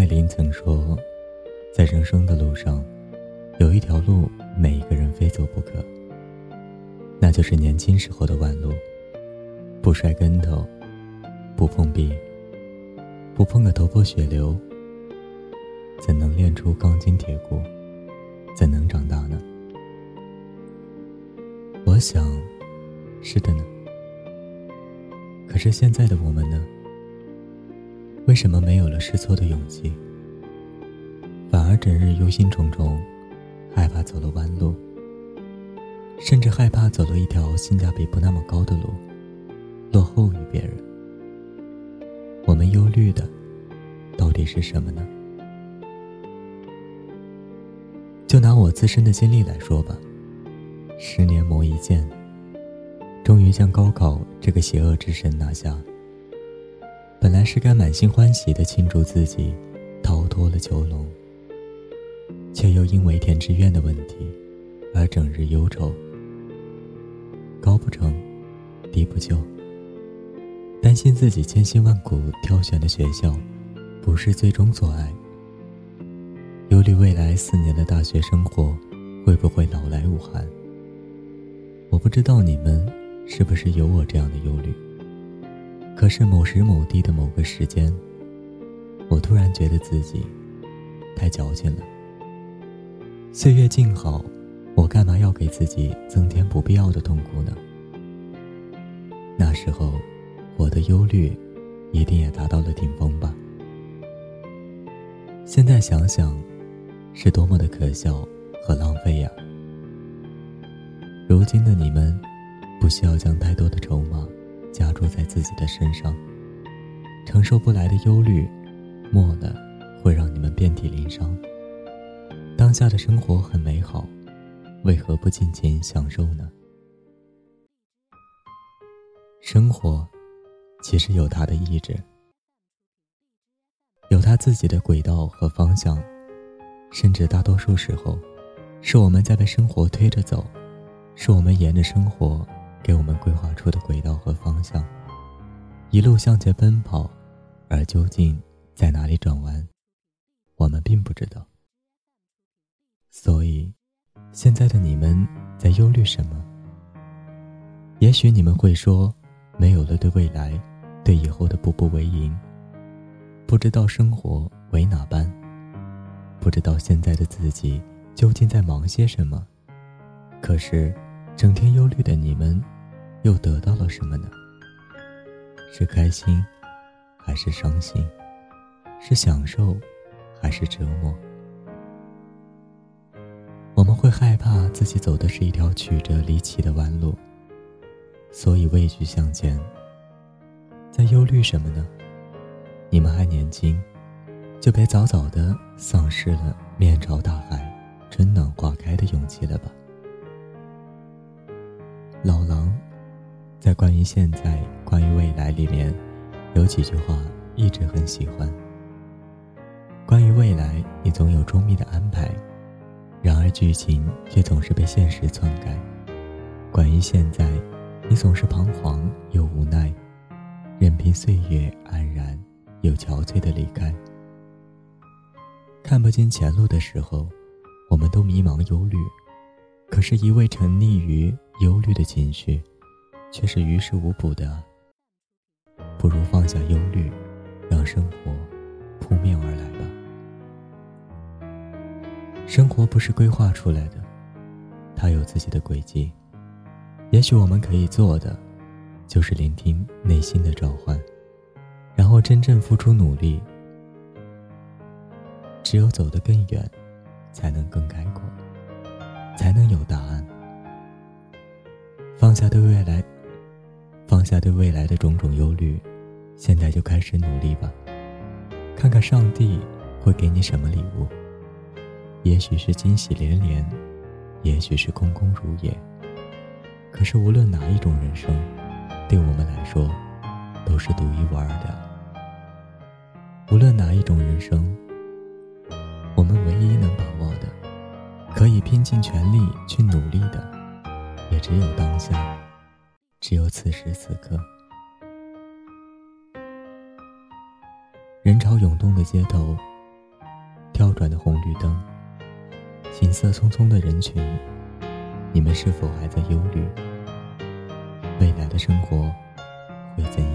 蔡琳曾说在人生的路上，有一条路每一个人非走不可，那就是年轻时候的弯路。不摔跟头，不碰壁，不碰个头破血流，怎能练出钢筋铁骨？怎能长大呢？我想，是的呢。可是现在的我们呢？为什么没有了试错的勇气，反而整日忧心忡忡，害怕走了弯路，甚至害怕走了一条性价比不那么高的路，落后于别人？我们忧虑的到底是什么呢？就拿我自身的经历来说吧，十年磨一剑，终于将高考这个邪恶之神拿下。本来是该满心欢喜的庆祝自己逃脱了囚笼，却又因为填志愿的问题而整日忧愁。高不成，低不就，担心自己千辛万苦挑选的学校不是最终所爱。忧虑未来四年的大学生活会不会老来无憾？我不知道你们是不是有我这样的忧虑。可是某时某地的某个时间，我突然觉得自己太矫情了。岁月静好，我干嘛要给自己增添不必要的痛苦呢？那时候，我的忧虑一定也达到了顶峰吧。现在想想。是多么的可笑和浪费呀！如今的你们，不需要将太多的筹码加注在自己的身上，承受不来的忧虑，末了会让你们遍体鳞伤。当下的生活很美好，为何不尽情享受呢？生活其实有它的意志，有它自己的轨道和方向。甚至大多数时候，是我们在被生活推着走，是我们沿着生活给我们规划，一路向前奔跑，而究竟在哪里转弯，我们并不知道。所以，现在的你们在忧虑什么？也许你们会说，没有了对未来、对以后的步步为营，不知道生活为哪般。不知道现在的自己究竟在忙些什么，可是，整天忧虑的你们，又得到了什么呢？是开心，还是伤心？是享受，还是折磨？我们会害怕自己走的是一条曲折离奇的弯路，所以畏惧向前。在忧虑什么呢？你们还年轻。就别早早的丧失了面朝大海、春暖花开的勇气了吧。老狼在《关于现在、关于未来》里面有几句话一直很喜欢。关于未来，你总有周密的安排，然而剧情却总是被现实篡改；关于现在，你总是彷徨又无奈，任凭岁月安然又憔悴的离开。看不见前路的时候，我们都迷茫忧虑；可是，一味沉溺于忧虑的情绪，却是于事无补的。不如放下忧虑，让生活扑面而来吧。生活不是规划出来的，它有自己的轨迹。也许我们可以做的，就是聆听内心的召唤，然后真正付出努力。只有走得更远，才能更开阔，才能有答案。放下对未来，放下对未来的种种忧虑，现在就开始努力吧。看看上帝会给你什么礼物？也许是惊喜连连，也许是空空如也。可是无论哪一种人生，对我们来说，都是独一无二的。无论哪一种人生。我们唯一能把握的，可以拼尽全力去努力的，也只有当下，只有此时此刻。人潮涌动的街头，跳转的红绿灯，行色匆匆的人群，你们是否还在忧虑未来的生活会怎样